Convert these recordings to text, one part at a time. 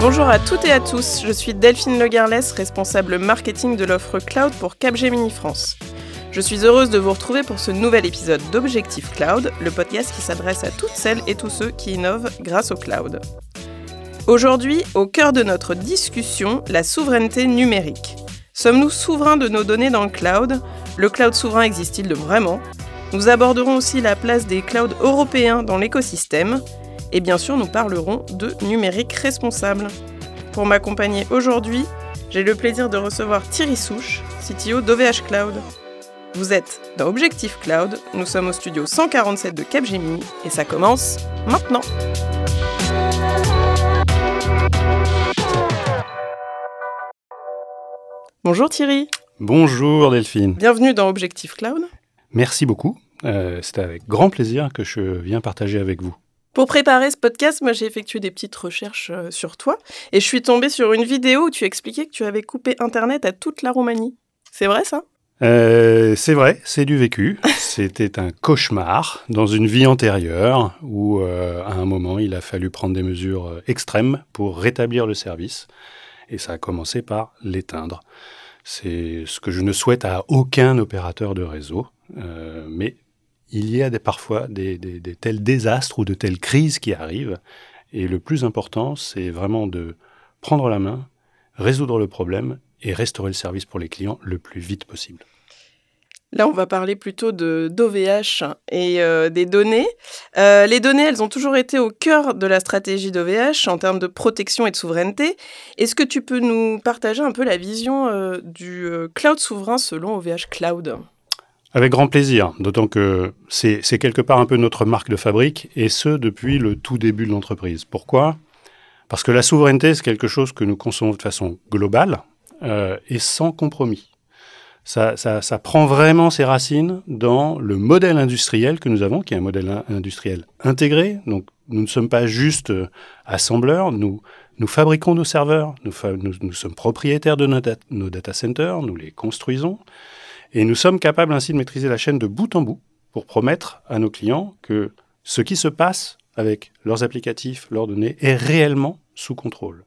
Bonjour à toutes et à tous, je suis Delphine Legarlès, responsable marketing de l'offre cloud pour Capgemini France. Je suis heureuse de vous retrouver pour ce nouvel épisode d'Objectif Cloud, le podcast qui s'adresse à toutes celles et tous ceux qui innovent grâce au cloud. Aujourd'hui, au cœur de notre discussion, la souveraineté numérique. Sommes-nous souverains de nos données dans le cloud? Le cloud souverain existe-t-il vraiment? Nous aborderons aussi la place des clouds européens dans l'écosystème. Et bien sûr, nous parlerons de numérique responsable. Pour m'accompagner aujourd'hui, j'ai le plaisir de recevoir Thierry Souche, CTO d'OVH Cloud. Vous êtes dans Objectif Cloud, nous sommes au studio 147 de Capgemini et ça commence maintenant. Bonjour Thierry. Bonjour Delphine. Bienvenue dans Objectif Cloud. Merci beaucoup. Euh, C'est avec grand plaisir que je viens partager avec vous. Pour préparer ce podcast, moi j'ai effectué des petites recherches euh, sur toi et je suis tombée sur une vidéo où tu expliquais que tu avais coupé Internet à toute la Roumanie. C'est vrai ça? Euh, C'est vrai, c'est du vécu. C'était un cauchemar dans une vie antérieure où euh, à un moment il a fallu prendre des mesures extrêmes pour rétablir le service et ça a commencé par l'éteindre. C'est ce que je ne souhaite à aucun opérateur de réseau, euh, mais il y a parfois des, tels désastres ou de telles crises qui arrivent, et le plus important, c'est vraiment de prendre la main, résoudre le problème et restaurer le service pour les clients le plus vite possible. Là, on va parler plutôt de d'OVH et euh, des données. Euh, les données, elles ont toujours été au cœur de la stratégie d'OVH en termes de protection et de souveraineté. Est-ce que tu peux nous partager un peu la vision euh, du cloud souverain selon OVH Cloud? Avec grand plaisir, d'autant que c'est quelque part un peu notre marque de fabrique, et ce, depuis le tout début de l'entreprise. Pourquoi? Parce que la souveraineté, c'est quelque chose que nous concevons de façon globale et sans compromis. Ça, prend vraiment ses racines dans le modèle industriel que nous avons, qui est un modèle in- industriel intégré. Donc, nous ne sommes pas juste euh, assembleurs, nous, fabriquons nos serveurs, nous, sommes propriétaires de nos data centers, nous les construisons, et nous sommes capables ainsi de maîtriser la chaîne de bout en bout pour promettre à nos clients que ce qui se passe avec leurs applicatifs, leurs données, est réellement sous contrôle.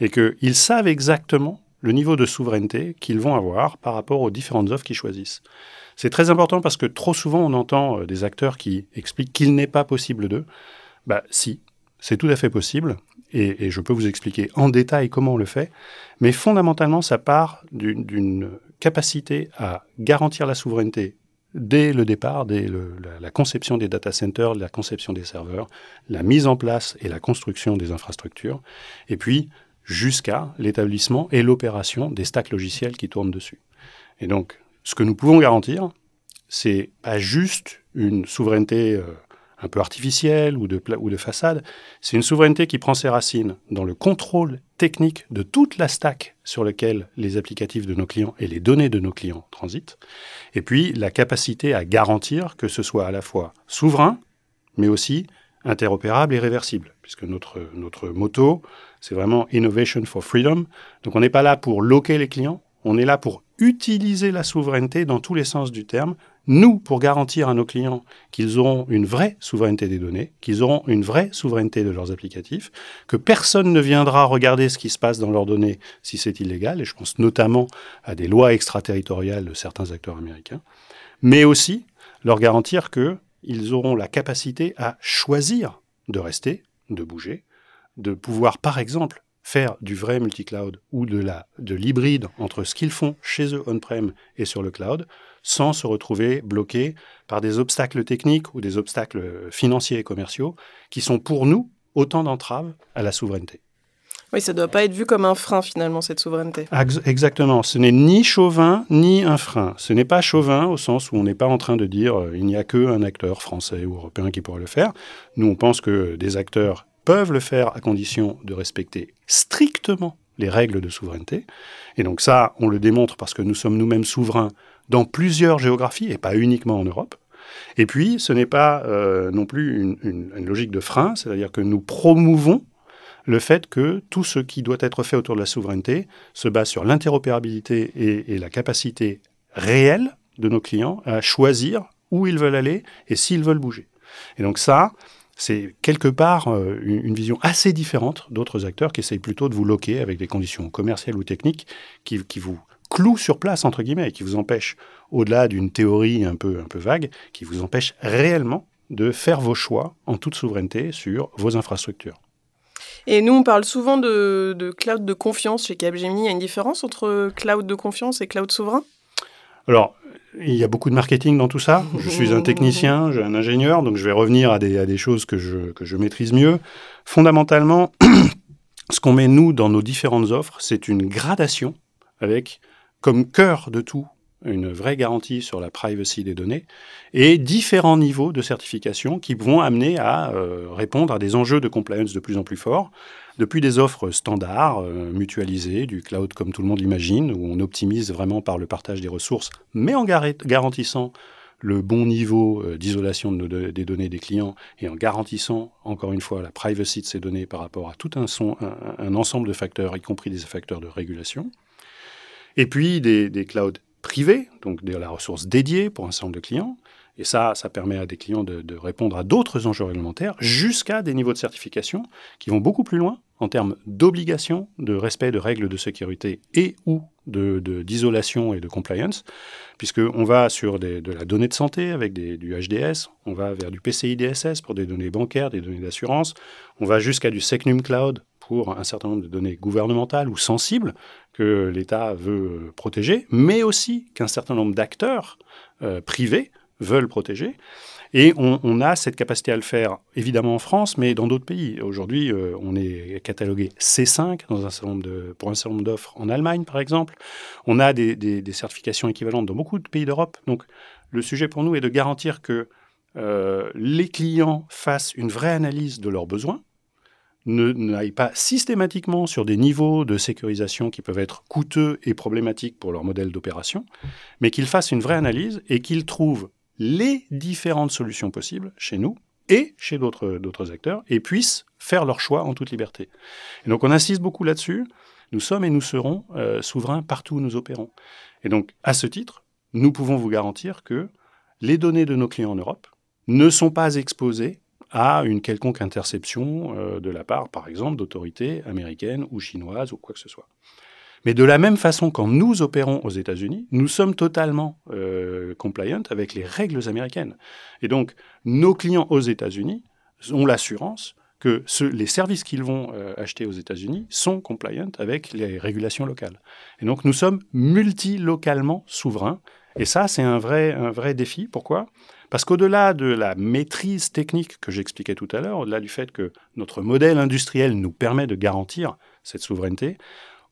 Et qu'ils savent exactement le niveau de souveraineté qu'ils vont avoir par rapport aux différentes offres qu'ils choisissent. C'est très important parce que trop souvent on entend euh, des acteurs qui expliquent qu'il n'est pas possible d'eux. Bah si, c'est tout à fait possible et, je peux vous expliquer en détail comment on le fait, mais fondamentalement ça part d'une- capacité à garantir la souveraineté dès le départ, dès la conception des data centers, la conception des serveurs, la mise en place et la construction des infrastructures, et puis jusqu'à l'établissement et l'opération des stacks logiciels qui tournent dessus. Et donc, ce que nous pouvons garantir, c'est pas juste une souveraineté euh, un peu artificielle ou de, ou de façade, c'est une souveraineté qui prend ses racines dans le contrôle technique de toute la stack sur laquelle les applicatifs de nos clients et les données de nos clients transitent, et puis la capacité à garantir que ce soit à la fois souverain, mais aussi interopérable et réversible, puisque notre, notre motto, c'est vraiment Innovation for Freedom. Donc on n'est pas là pour loquer les clients, on est là pour utiliser la souveraineté dans tous les sens du terme, nous, pour garantir à nos clients qu'ils auront une vraie souveraineté des données, qu'ils auront une vraie souveraineté de leurs applicatifs, que personne ne viendra regarder ce qui se passe dans leurs données si c'est illégal, et je pense notamment à des lois extraterritoriales de certains acteurs américains, mais aussi leur garantir qu'ils auront la capacité à choisir de rester, de bouger, de pouvoir, par exemple, faire du vrai multi-cloud ou de la de l'hybride entre ce qu'ils font chez eux on-prem et sur le cloud, sans se retrouver bloqués par des obstacles techniques ou des obstacles financiers et commerciaux qui sont pour nous autant d'entraves à la souveraineté. Oui, ça ne doit pas être vu comme un frein finalement, cette souveraineté. Ex- Exactement. Ce n'est ni chauvin ni un frein. Ce n'est pas chauvin au sens où on n'est pas en train de dire euh, il n'y a qu'un acteur français ou européen qui pourrait le faire. Nous, on pense que des acteurs peuvent le faire à condition de respecter strictement les règles de souveraineté. Et donc ça, on le démontre parce que nous sommes nous-mêmes souverains dans plusieurs géographies et pas uniquement en Europe. Et puis, ce n'est pas euh, non plus une, logique de frein, c'est-à-dire que nous promouvons le fait que tout ce qui doit être fait autour de la souveraineté se base sur l'interopérabilité et, la capacité réelle de nos clients à choisir où ils veulent aller et s'ils veulent bouger. Et donc ça, c'est quelque part euh, une, vision assez différente d'autres acteurs qui essayent plutôt de vous loquer avec des conditions commerciales ou techniques qui, qui vous clouent sur place, entre guillemets, et qui vous empêchent, au-delà d'une théorie un peu, un peu vague, qui vous empêchent réellement de faire vos choix en toute souveraineté sur vos infrastructures. Et nous, on parle souvent de, de cloud de confiance chez Capgemini. Il y a une différence entre cloud de confiance et cloud souverain? Alors, il y a beaucoup de marketing dans tout ça. Je suis un technicien, j'ai un ingénieur, donc je vais revenir à des, choses que je, que je maîtrise mieux. Fondamentalement, ce qu'on met, nous, dans nos différentes offres, c'est une gradation avec comme cœur de tout une vraie garantie sur la privacy des données et différents niveaux de certification qui vont amener à euh, répondre à des enjeux de compliance de plus en plus forts, depuis des offres standards, euh, mutualisées, du cloud comme tout le monde l'imagine, où on optimise vraiment par le partage des ressources, mais en garantissant le bon niveau euh, d'isolation des données des clients et en garantissant, encore une fois, la privacy de ces données par rapport à tout un, ensemble de facteurs, y compris des facteurs de régulation. Et puis des, clouds privée, donc de la ressource dédiée pour un certain nombre de clients. Et ça, ça permet à des clients de, répondre à d'autres enjeux réglementaires jusqu'à des niveaux de certification qui vont beaucoup plus loin en termes d'obligation de respect de règles de sécurité et ou d'isolation de, et de compliance, puisqu'on va sur de la donnée de santé avec des, du HDS, on va vers du PCI DSS pour des données bancaires, des données d'assurance, on va jusqu'à du Secnum Cloud pour un certain nombre de données gouvernementales ou sensibles que l'État veut protéger, mais aussi qu'un certain nombre d'acteurs euh, privés veulent protéger. Et on, a cette capacité à le faire, évidemment en France, mais dans d'autres pays. Aujourd'hui, euh, on est catalogué C5 dans un certain nombre de, pour un certain nombre d'offres en Allemagne, par exemple. On a des, certifications équivalentes dans beaucoup de pays d'Europe. Donc, le sujet pour nous est de garantir que euh, les clients fassent une vraie analyse de leurs besoins, ne n'aillent pas systématiquement sur des niveaux de sécurisation qui peuvent être coûteux et problématiques pour leur modèle d'opération, mais qu'ils fassent une vraie analyse et qu'ils trouvent les différentes solutions possibles chez nous et chez d'autres acteurs et puissent faire leur choix en toute liberté. Donc on insiste beaucoup là-dessus. Nous sommes et nous serons euh, souverains partout où nous opérons. Et donc à ce titre, nous pouvons vous garantir que les données de nos clients en Europe ne sont pas exposées à une quelconque interception euh, de la part, par exemple, d'autorités américaines ou chinoises ou quoi que ce soit. Mais de la même façon, quand nous opérons aux États-Unis, nous sommes totalement euh, compliant avec les règles américaines. Et donc, nos clients aux États-Unis ont l'assurance que les services qu'ils vont euh, acheter aux États-Unis sont compliant avec les régulations locales. Et donc, nous sommes multilocalement souverains. Et ça, c'est un vrai, un vrai défi. Pourquoi? Parce qu'au-delà de la maîtrise technique que j'expliquais tout à l'heure, au-delà du fait que notre modèle industriel nous permet de garantir cette souveraineté,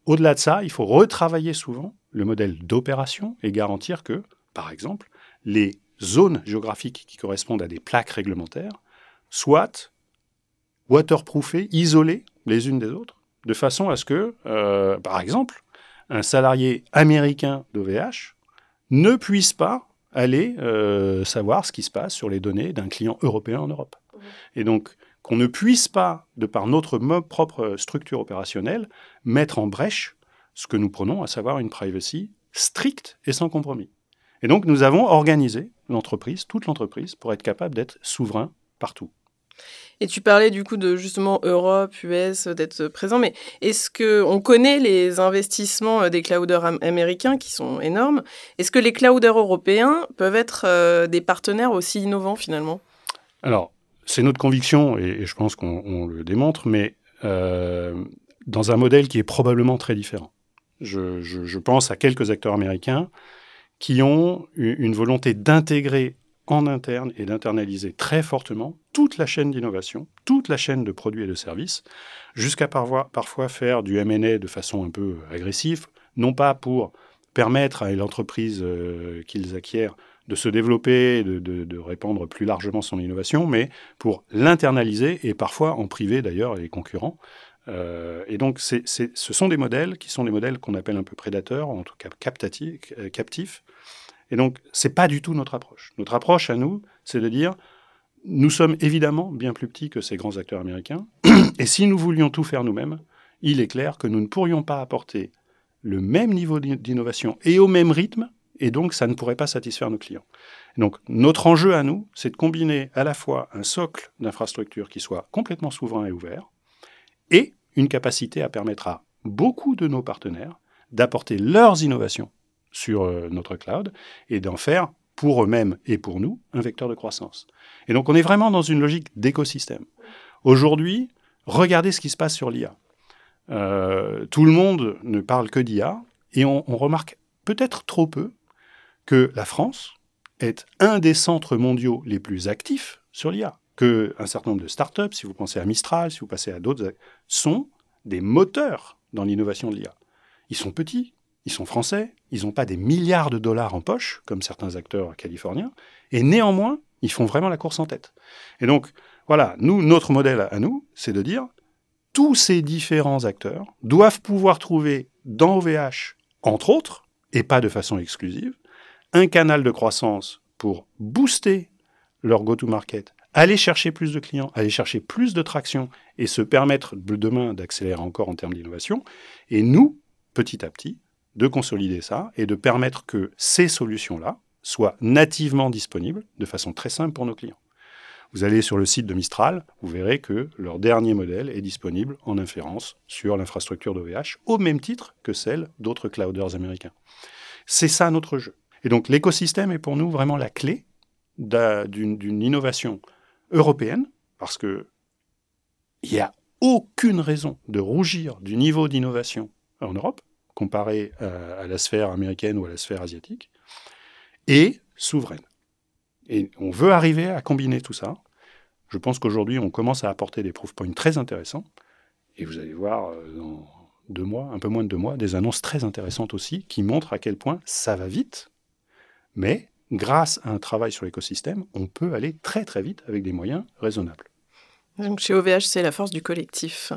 au-delà de ça, il faut retravailler souvent le modèle d'opération et garantir que, par exemple, les zones géographiques qui correspondent à des plaques réglementaires soient waterproofées, isolées les unes des autres, de façon à ce que, euh, par exemple, un salarié américain d'OVH ne puisse pas aller euh, savoir ce qui se passe sur les données d'un client européen en Europe. Et donc, qu'on ne puisse pas, de par notre propre structure opérationnelle, mettre en brèche ce que nous prenons, à savoir une privacy stricte et sans compromis. Et donc, nous avons organisé l'entreprise, toute l'entreprise, pour être capable d'être souverain partout. Et tu parlais du coup de justement Europe, US, d'être présent, mais est-ce que on connaît les investissements euh, des clouders américains qui sont énormes Est-ce que les clouders européens peuvent être euh, des partenaires aussi innovants finalement? Alors, c'est notre conviction et, je pense qu'on le démontre, mais euh, dans un modèle qui est probablement très différent. Je, pense à quelques acteurs américains qui ont une volonté d'intégrer en interne et d'internaliser très fortement toute la chaîne d'innovation, toute la chaîne de produits et de services, jusqu'à parfois, faire du M&A de façon un peu agressive, non pas pour permettre à l'entreprise euh, qu'ils acquièrent de se développer, de, de, répandre plus largement son innovation, mais pour l'internaliser et parfois en priver d'ailleurs les concurrents. Euh, et donc, ce sont des modèles qui sont des modèles qu'on appelle un peu prédateurs, en tout cas captifs, et donc, ce n'est pas du tout notre approche. Notre approche à nous, c'est de dire, nous sommes évidemment bien plus petits que ces grands acteurs américains. Et si nous voulions tout faire nous-mêmes, il est clair que nous ne pourrions pas apporter le même niveau d'innovation et au même rythme, et donc ça ne pourrait pas satisfaire nos clients. Donc notre enjeu à nous, c'est de combiner à la fois un socle d'infrastructure qui soit complètement souverain et ouvert, et une capacité à permettre à beaucoup de nos partenaires d'apporter leurs innovations sur euh, notre cloud et d'en faire pour eux-mêmes et pour nous un vecteur de croissance. Et donc on est vraiment dans une logique d'écosystème. Aujourd'hui, regardez ce qui se passe sur l'IA. Euh, tout le monde ne parle que d'IA et on, remarque peut-être trop peu que la France est un des centres mondiaux les plus actifs sur l'IA. Que un certain nombre de startups, si vous pensez à Mistral, si vous passez à d'autres, sont des moteurs dans l'innovation de l'IA. Ils sont petits, ils sont français, ils n'ont pas des milliards de dollars en poche, comme certains acteurs californiens, et néanmoins, ils font vraiment la course en tête. Et donc, voilà, nous, notre modèle à nous, c'est de dire, tous ces différents acteurs doivent pouvoir trouver dans OVH, entre autres, et pas de façon exclusive, un canal de croissance pour booster leur go-to-market, aller chercher plus de clients, aller chercher plus de traction et se permettre demain d'accélérer encore en termes d'innovation. Et nous, petit à petit, de consolider ça et de permettre que ces solutions-là soient nativement disponibles de façon très simple pour nos clients. Vous allez sur le site de Mistral, vous verrez que leur dernier modèle est disponible en inférence sur l'infrastructure d'OVH, au même titre que celle d'autres clouders américains. C'est ça notre jeu. Et donc l'écosystème est pour nous vraiment la clé d'une innovation européenne, parce que il n'y a aucune raison de rougir du niveau d'innovation en Europe, comparé à, la sphère américaine ou à la sphère asiatique, et souveraine. Et on veut arriver à combiner tout ça. Je pense qu'aujourd'hui, on commence à apporter des proof points très intéressants. Et vous allez voir euh, dans deux mois, un peu moins de deux mois, des annonces très intéressantes aussi qui montrent à quel point ça va vite. Mais grâce à un travail sur l'écosystème, on peut aller très très vite avec des moyens raisonnables. Donc chez OVH, c'est la force du collectif.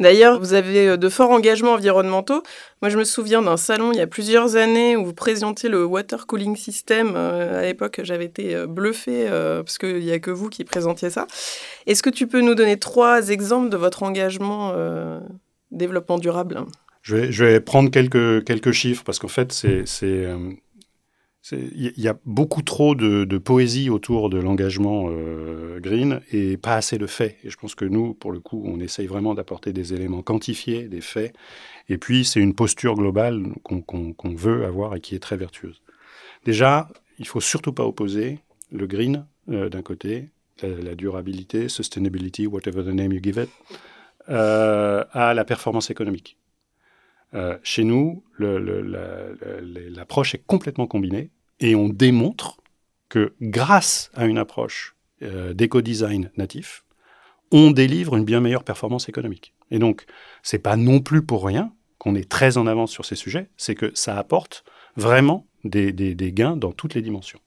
D'ailleurs, vous avez euh, de forts engagements environnementaux. Moi, je me souviens d'un salon il y a plusieurs années où vous présentiez le water cooling system. Euh, à l'époque, j'avais été euh, bluffé parce qu'il n'y a que vous qui présentiez ça. Est-ce que tu peux nous donner trois exemples de votre engagement développement durable? Je vais, je vais, prendre quelques, quelques chiffres parce qu'en fait, c'est il y a beaucoup trop de, poésie autour de l'engagement euh, green et pas assez de faits. Et je pense que nous, pour le coup, on essaye vraiment d'apporter des éléments quantifiés, des faits. Et puis, c'est une posture globale qu'on veut avoir et qui est très vertueuse. Déjà, il faut surtout pas opposer le green euh, d'un côté, la, durabilité, sustainability, whatever the name you give it, euh, à la performance économique. Euh, chez nous, l'approche est complètement combinée et on démontre que grâce à une approche euh, d'éco-design natif, on délivre une bien meilleure performance économique. Et donc, c'est pas non plus pour rien qu'on est très en avance sur ces sujets, c'est que ça apporte vraiment des, gains dans toutes les dimensions.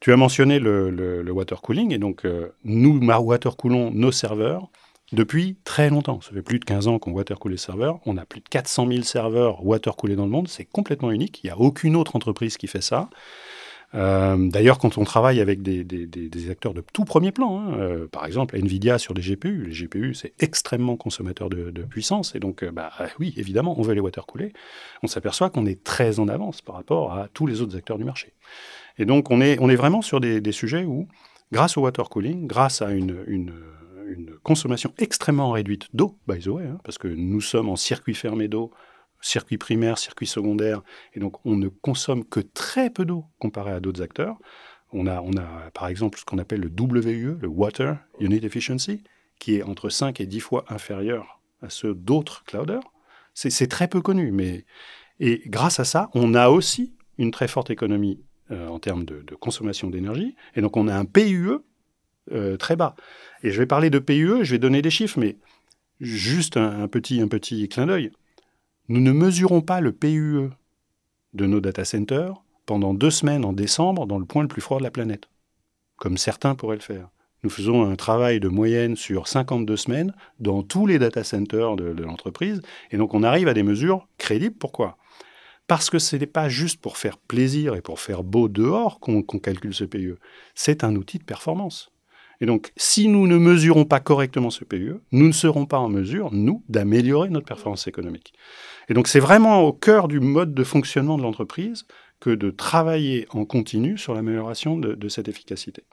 Tu as mentionné le, water cooling, et donc euh, nous, water coolons nos serveurs depuis très longtemps. Ça fait plus de 15 ans qu'on watercool les serveurs. On a plus de 400 000 serveurs watercoolés dans le monde. C'est complètement unique. Il n'y a aucune autre entreprise qui fait ça. Euh, d'ailleurs, quand on travaille avec des, acteurs de tout premier plan, hein, euh, par exemple Nvidia sur des GPU, les GPU c'est extrêmement consommateur de, puissance, et donc euh, bah, oui, évidemment, on veut les watercooler. On s'aperçoit qu'on est très en avance par rapport à tous les autres acteurs du marché. Et donc on est, vraiment sur des, sujets où, grâce au watercooling, grâce à une une consommation extrêmement réduite d'eau, by the way, hein, parce que nous sommes en circuit fermé d'eau, circuit primaire, circuit secondaire, et donc on ne consomme que très peu d'eau comparé à d'autres acteurs. On a, on a par exemple ce qu'on appelle le WUE, le Water Unit Efficiency, qui est entre 5 et 10 fois inférieur à ceux d'autres clouders. C'est très peu connu, mais et grâce à ça, on a aussi une très forte économie euh, en termes de, consommation d'énergie, et donc on a un PUE euh, très bas. Et je vais parler de PUE, je vais donner des chiffres, mais juste un, petit, un petit clin d'œil. Nous ne mesurons pas le PUE de nos data centers pendant deux semaines en décembre dans le point le plus froid de la planète, comme certains pourraient le faire. Nous faisons un travail de moyenne sur 52 semaines dans tous les data centers de, l'entreprise, et donc on arrive à des mesures crédibles. Pourquoi? Parce que ce n'est pas juste pour faire plaisir et pour faire beau dehors qu'on calcule ce PUE, c'est un outil de performance. Et donc, si nous ne mesurons pas correctement ce PUE, nous ne serons pas en mesure, nous, d'améliorer notre performance économique. Et donc, c'est vraiment au cœur du mode de fonctionnement de l'entreprise que de travailler en continu sur l'amélioration de, cette efficacité.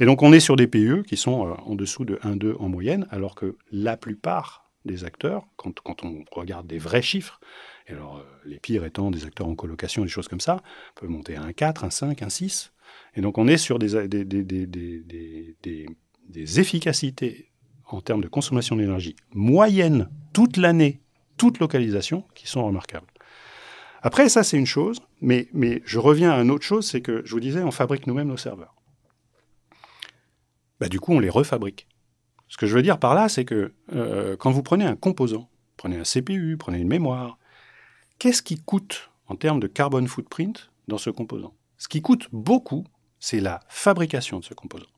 Et donc, on est sur des PUE qui sont euh, en dessous de 1,2 en moyenne, alors que la plupart des acteurs, quand, on regarde des vrais chiffres, alors euh, les pires étant des acteurs en colocation, des choses comme ça, peuvent monter à 1,4, 1,5, 1,6. Et donc on est sur des, efficacités en termes de consommation d'énergie moyenne toute l'année, toute localisation, qui sont remarquables. Après, ça c'est une chose, mais, mais je reviens à une autre chose, c'est que je vous disais, on fabrique nous-mêmes nos serveurs. Bah, du coup, on les refabrique. Ce que je veux dire par là, c'est que euh, quand vous prenez un composant, prenez un CPU, prenez une mémoire, qu'est-ce qui coûte en termes de carbone footprint dans ce composant? Ce qui coûte beaucoup, c'est la fabrication de ce composant.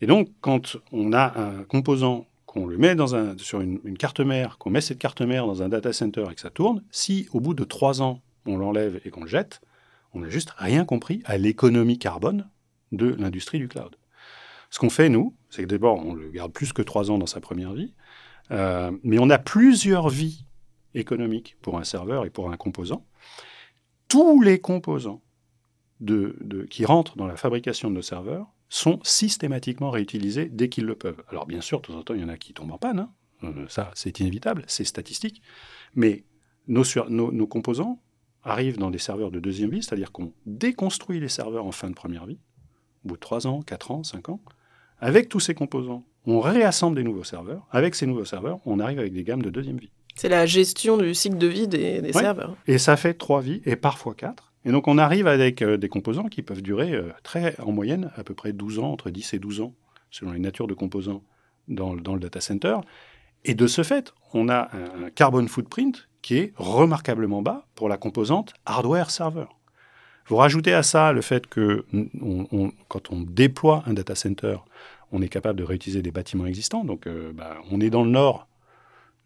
Et donc, quand on a un composant, qu'on le met sur une, carte mère, qu'on met cette carte mère dans un data center et que ça tourne, si au bout de trois ans, on l'enlève et qu'on le jette, on n'a juste rien compris à l'économie carbone de l'industrie du cloud. Ce qu'on fait, nous, c'est que d'abord, on le garde plus que trois ans dans sa première vie, euh, mais on a plusieurs vies économiques pour un serveur et pour un composant. Tous les composants de, qui rentrent dans la fabrication de nos serveurs sont systématiquement réutilisés dès qu'ils le peuvent. Alors bien sûr, de temps en temps, il y en a qui tombent en panne, hein. euh, ça c'est inévitable, c'est statistique, mais nos, nos, composants arrivent dans des serveurs de deuxième vie, c'est-à-dire qu'on déconstruit les serveurs en fin de première vie, au bout de 3 ans, 4 ans, 5 ans, avec tous ces composants, on réassemble des nouveaux serveurs, avec ces nouveaux serveurs, on arrive avec des gammes de deuxième vie. C'est la gestion du cycle de vie des, serveurs. Et ça fait trois vies, et parfois quatre. Et donc on arrive avec euh, des composants qui peuvent durer euh, très, en moyenne à peu près 12 ans, entre 10 et 12 ans, selon les natures de composants dans, le data center. Et de ce fait, on a un carbon footprint qui est remarquablement bas pour la composante hardware serveur. Vous rajoutez à ça le fait que quand on déploie un data center, on est capable de réutiliser des bâtiments existants. Donc, euh, bah, on est dans le nord,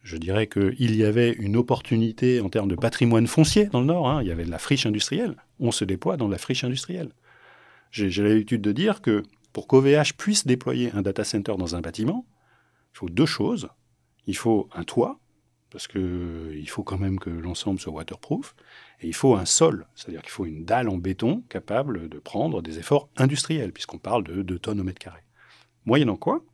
je dirais qu'il y avait une opportunité en termes de patrimoine foncier dans le Nord. Hein. Il y avait de la friche industrielle. On se déploie dans la friche industrielle. J'ai l'habitude de dire que pour qu'OVH puisse déployer un data center dans un bâtiment, il faut deux choses. Il faut un toit, parce qu'il faut quand même que l'ensemble soit waterproof, et il faut un sol, c'est-à-dire qu'il faut une dalle en béton capable de prendre des efforts industriels, puisqu'on parle de 2 tonnes au mètre carré. Moyennant quoi,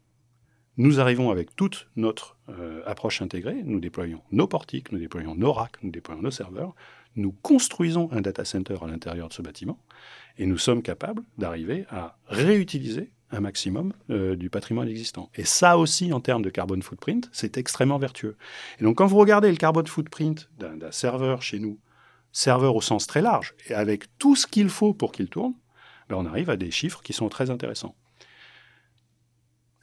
nous arrivons avec toute notre euh, approche intégrée, nous déployons nos portiques, nous déployons nos racks, nous déployons nos serveurs, nous construisons un data center à l'intérieur de ce bâtiment, et nous sommes capables d'arriver à réutiliser un maximum euh, du patrimoine existant. Et ça aussi, en termes de carbone footprint, c'est extrêmement vertueux. Et donc, quand vous regardez le carbone footprint d'un serveur chez nous, serveur au sens très large, et avec tout ce qu'il faut pour qu'il tourne, ben on arrive à des chiffres qui sont très intéressants.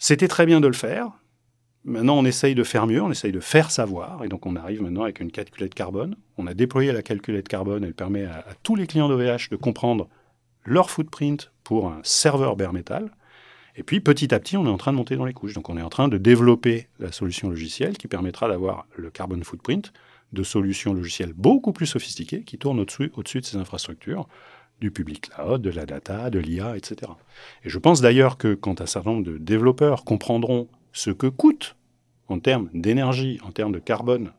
C'était très bien de le faire. Maintenant, on essaye de faire mieux, on essaye de faire savoir. Et donc, on arrive maintenant avec une calculette carbone. On a déployé la calculette carbone. Elle permet à, tous les clients d'OVH de comprendre leur footprint pour un serveur bare metal. Et puis, petit à petit, on est en train de monter dans les couches. Donc, on est en train de développer la solution logicielle qui permettra d'avoir le carbone footprint de solutions logicielles beaucoup plus sophistiquées qui tournent au-dessus au -dessus de ces infrastructures du public cloud, de la data, de l'IA, etc. Et je pense d'ailleurs que quand un certain nombre de développeurs comprendront ce que coûte en termes d'énergie, en termes de carbone,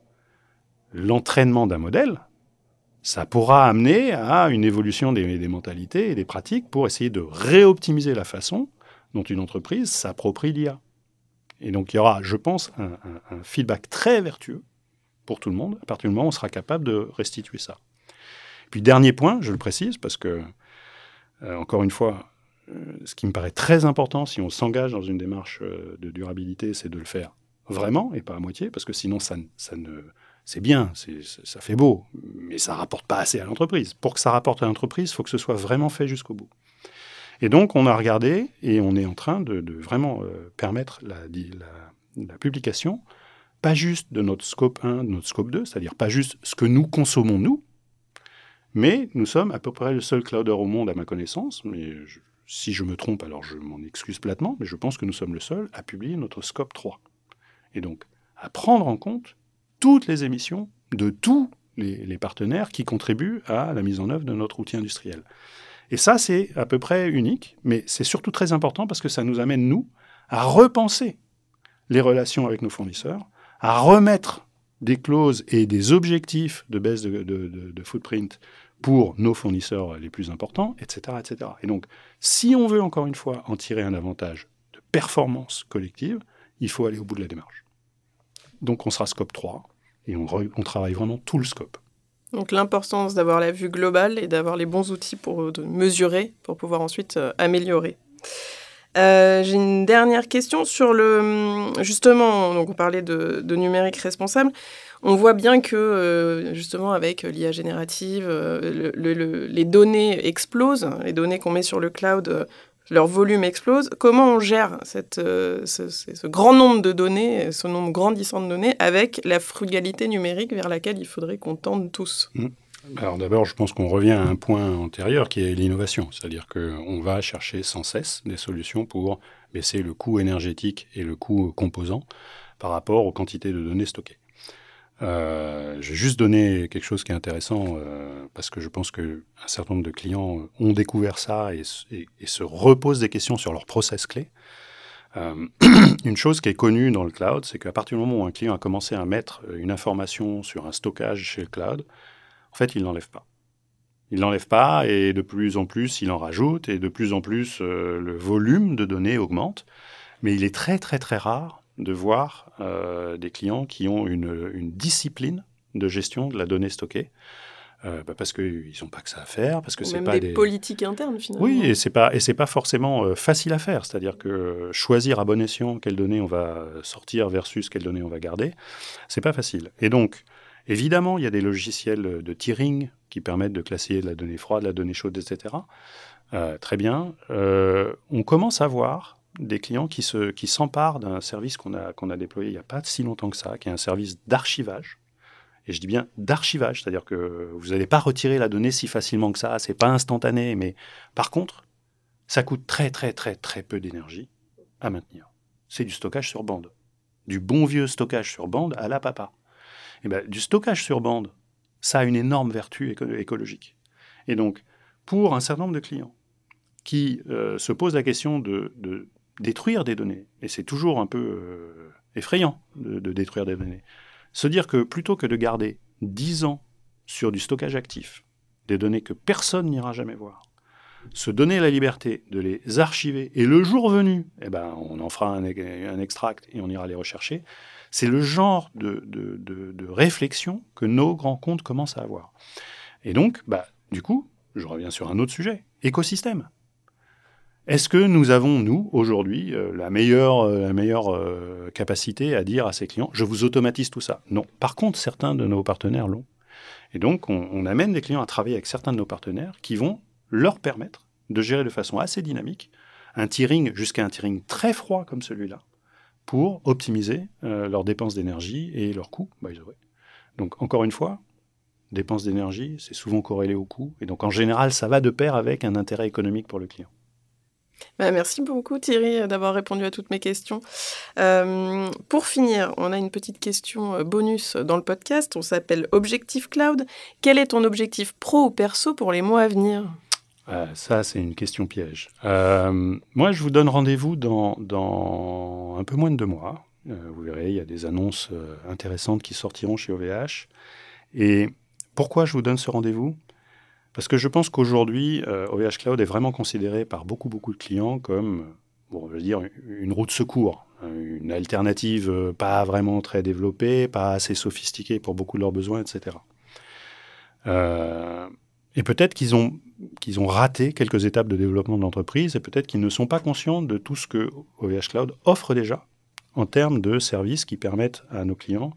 l'entraînement d'un modèle, ça pourra amener à une évolution des, mentalités et des pratiques pour essayer de réoptimiser la façon dont une entreprise s'approprie l'IA. Et donc il y aura, je pense, un, un, feedback très vertueux pour tout le monde à partir du moment où on sera capable de restituer ça. Puis dernier point, je le précise, parce que, euh, encore une fois, euh, ce qui me paraît très important si on s'engage dans une démarche euh, de durabilité, c'est de le faire vraiment et pas à moitié, parce que sinon, ne, c'est bien, ça fait beau, mais ça rapporte pas assez à l'entreprise. Pour que ça rapporte à l'entreprise, il faut que ce soit vraiment fait jusqu'au bout. Et donc, on a regardé et on est en train de, vraiment permettre la, la, publication, pas juste de notre scope 1, de notre scope 2, c'est-à-dire pas juste ce que nous consommons nous, mais nous sommes à peu près le seul clouder au monde à ma connaissance, mais si je me trompe, alors je m'en excuse platement, mais je pense que nous sommes le seul à publier notre scope 3. Et donc, à prendre en compte toutes les émissions de tous les, partenaires qui contribuent à la mise en œuvre de notre outil industriel. Et ça, c'est à peu près unique, mais c'est surtout très important parce que ça nous amène, nous, à repenser les relations avec nos fournisseurs, à remettre des clauses et des objectifs de baisse de, footprint pour nos fournisseurs les plus importants, etc., etc. Et donc, si on veut encore une fois en tirer un avantage de performance collective, il faut aller au bout de la démarche. Donc, on sera scope 3 et on, travaille vraiment tout le scope. Donc l'importance d'avoir la vue globale et d'avoir les bons outils pour mesurer, pour pouvoir ensuite euh, améliorer. Euh, j'ai une dernière question sur le. Justement, donc on parlait de, numérique responsable. On voit bien que, euh, justement, avec l'IA générative, euh, les données explosent, les données qu'on met sur le cloud, leur volume explose. Comment on gère ce, grand nombre de données, ce nombre grandissant de données, avec la frugalité numérique vers laquelle il faudrait qu'on tende tous? Mmh. Alors d'abord, je pense qu'on revient à un point antérieur qui est l'innovation, c'est-à-dire qu'on va chercher sans cesse des solutions pour baisser le coût énergétique et le coût composant par rapport aux quantités de données stockées. Euh, je vais juste donner quelque chose qui est intéressant euh, parce que je pense qu'un certain nombre de clients ont découvert ça et, se reposent des questions sur leur process clé. Euh, une chose qui est connue dans le cloud, c'est qu'à partir du moment où un client a commencé à mettre une information sur un stockage chez le cloud, en fait, il ne l'enlève pas. Il ne l'enlève pas et de plus en plus, il en rajoute et de plus en plus, euh, le volume de données augmente. Mais il est très, très, très rare de voir euh, des clients qui ont une, discipline de gestion de la donnée stockée. Euh, bah, parce qu'ils n'ont pas que ça à faire, parce que c'est pas des, politiques internes finalement. Oui, et c'est pas et c'est pas forcément facile à faire. C'est-à-dire que choisir à bon escient quelles données on va sortir versus quelles données on va garder, c'est pas facile. Et donc Évidemment, il y a des logiciels de tiering qui permettent de classer la donnée froide, la donnée chaude, etc. Euh, très bien. Euh, on commence à voir des clients qui s'emparent d'un service qu'on a, qu'on a déployé il n'y a pas si longtemps que ça, qui est un service d'archivage. Et je dis bien d'archivage, c'est-à-dire que vous n'allez pas retirer la donnée si facilement que ça, c'est pas instantané, mais par contre, ça coûte très très très très peu d'énergie à maintenir. C'est du stockage sur bande. Du bon vieux stockage sur bande à la papa. Eh ben, du stockage sur bande, ça a une énorme vertu écologique. Et donc, pour un certain nombre de clients qui euh, se posent la question de, détruire des données, et c'est toujours un peu euh, effrayant de, détruire des données, se dire que plutôt que de garder 10 ans sur du stockage actif, des données que personne n'ira jamais voir, se donner la liberté de les archiver, et le jour venu, eh ben, on en fera un, un extract et on ira les rechercher, c'est le genre de, réflexion que nos grands comptes commencent à avoir. Et donc, bah, du coup, je reviens sur un autre sujet, écosystème. Est-ce que nous avons, nous, aujourd'hui, euh, la meilleure, euh, la meilleure euh, capacité à dire à ces clients, je vous automatise tout ça? Non. Par contre, certains de nos partenaires l'ont. Et donc, on, on, amène des clients à travailler avec certains de nos partenaires qui vont leur permettre de gérer de façon assez dynamique un tiering jusqu'à un tiering très froid comme celui-là, pour optimiser euh, leurs dépenses d'énergie et leurs coûts. Donc, encore une fois, dépenses d'énergie, c'est souvent corrélé au coût. Et donc, en général, ça va de pair avec un intérêt économique pour le client. Bah, merci beaucoup Thierry d'avoir répondu à toutes mes questions. Euh, pour finir, on a une petite question euh, bonus dans le podcast. On s'appelle Objectif Cloud. Quel est ton objectif pro ou perso pour les mois à venir? Euh, ça, c'est une question piège. Euh, moi, je vous donne rendez-vous dans, un peu moins de deux mois. Euh, vous verrez, il y a des annonces intéressantes qui sortiront chez OVH. Et pourquoi je vous donne ce rendez-vous? Parce que je pense qu'aujourd'hui, OVH Cloud est vraiment considéré par beaucoup, beaucoup de clients comme, bon, je veux dire, une route de secours, une alternative pas vraiment très développée, pas assez sophistiquée pour beaucoup de leurs besoins, etc. et peut-être qu'ils ont qu'ils ont raté quelques étapes de développement de l'entreprise et peut-être qu'ils ne sont pas conscients de tout ce que OVH Cloud offre déjà en termes de services qui permettent à nos clients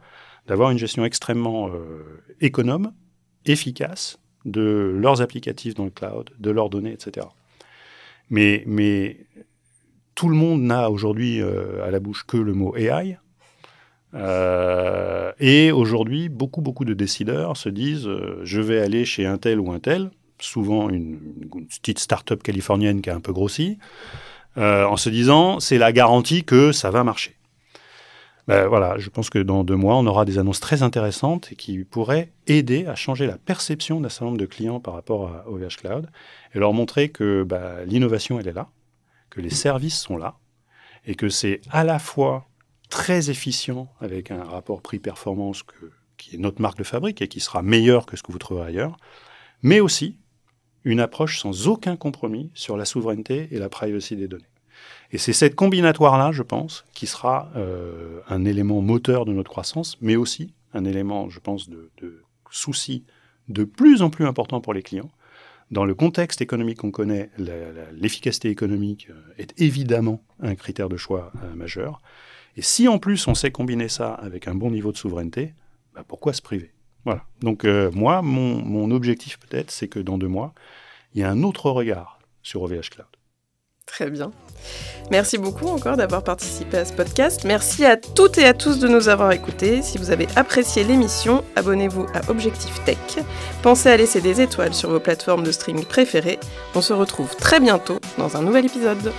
d'avoir une gestion extrêmement euh, économe, efficace de leurs applicatifs dans le cloud, de leurs données, etc. Mais, mais tout le monde n'a aujourd'hui euh, à la bouche que le mot AI. Euh, et aujourd'hui, beaucoup, beaucoup de décideurs se disent je vais aller chez un tel ou un tel, souvent une, petite start-up californienne qui a un peu grossi, euh, en se disant c'est la garantie que ça va marcher. ben voilà, je pense que dans deux mois, on aura des annonces très intéressantes qui pourraient aider à changer la perception d'un certain nombre de clients par rapport à OVH Cloud et leur montrer que ben, l'innovation, elle est là, que les services sont là et que c'est à la fois très efficient avec un rapport prix-performance qui est notre marque de fabrique et qui sera meilleur que ce que vous trouverez ailleurs, mais aussi une approche sans aucun compromis sur la souveraineté et la privacy des données. Et c'est cette combinatoire-là, je pense, qui sera euh, un élément moteur de notre croissance, mais aussi un élément, je pense, de, souci de plus en plus important pour les clients. Dans le contexte économique qu'on connaît, l'efficacité économique euh, est évidemment un critère de choix euh, majeur. Et si en plus on sait combiner ça avec un bon niveau de souveraineté, bah, pourquoi se priver? Voilà. Donc moi, mon, mon objectif peut-être, c'est que dans deux mois, il y a un autre regard sur OVH Cloud. Très bien. Merci beaucoup encore d'avoir participé à ce podcast. Merci à toutes et à tous de nous avoir écoutés. Si vous avez apprécié l'émission, abonnez-vous à Objectif Tech. Pensez à laisser des étoiles sur vos plateformes de streaming préférées. On se retrouve très bientôt dans un nouvel épisode.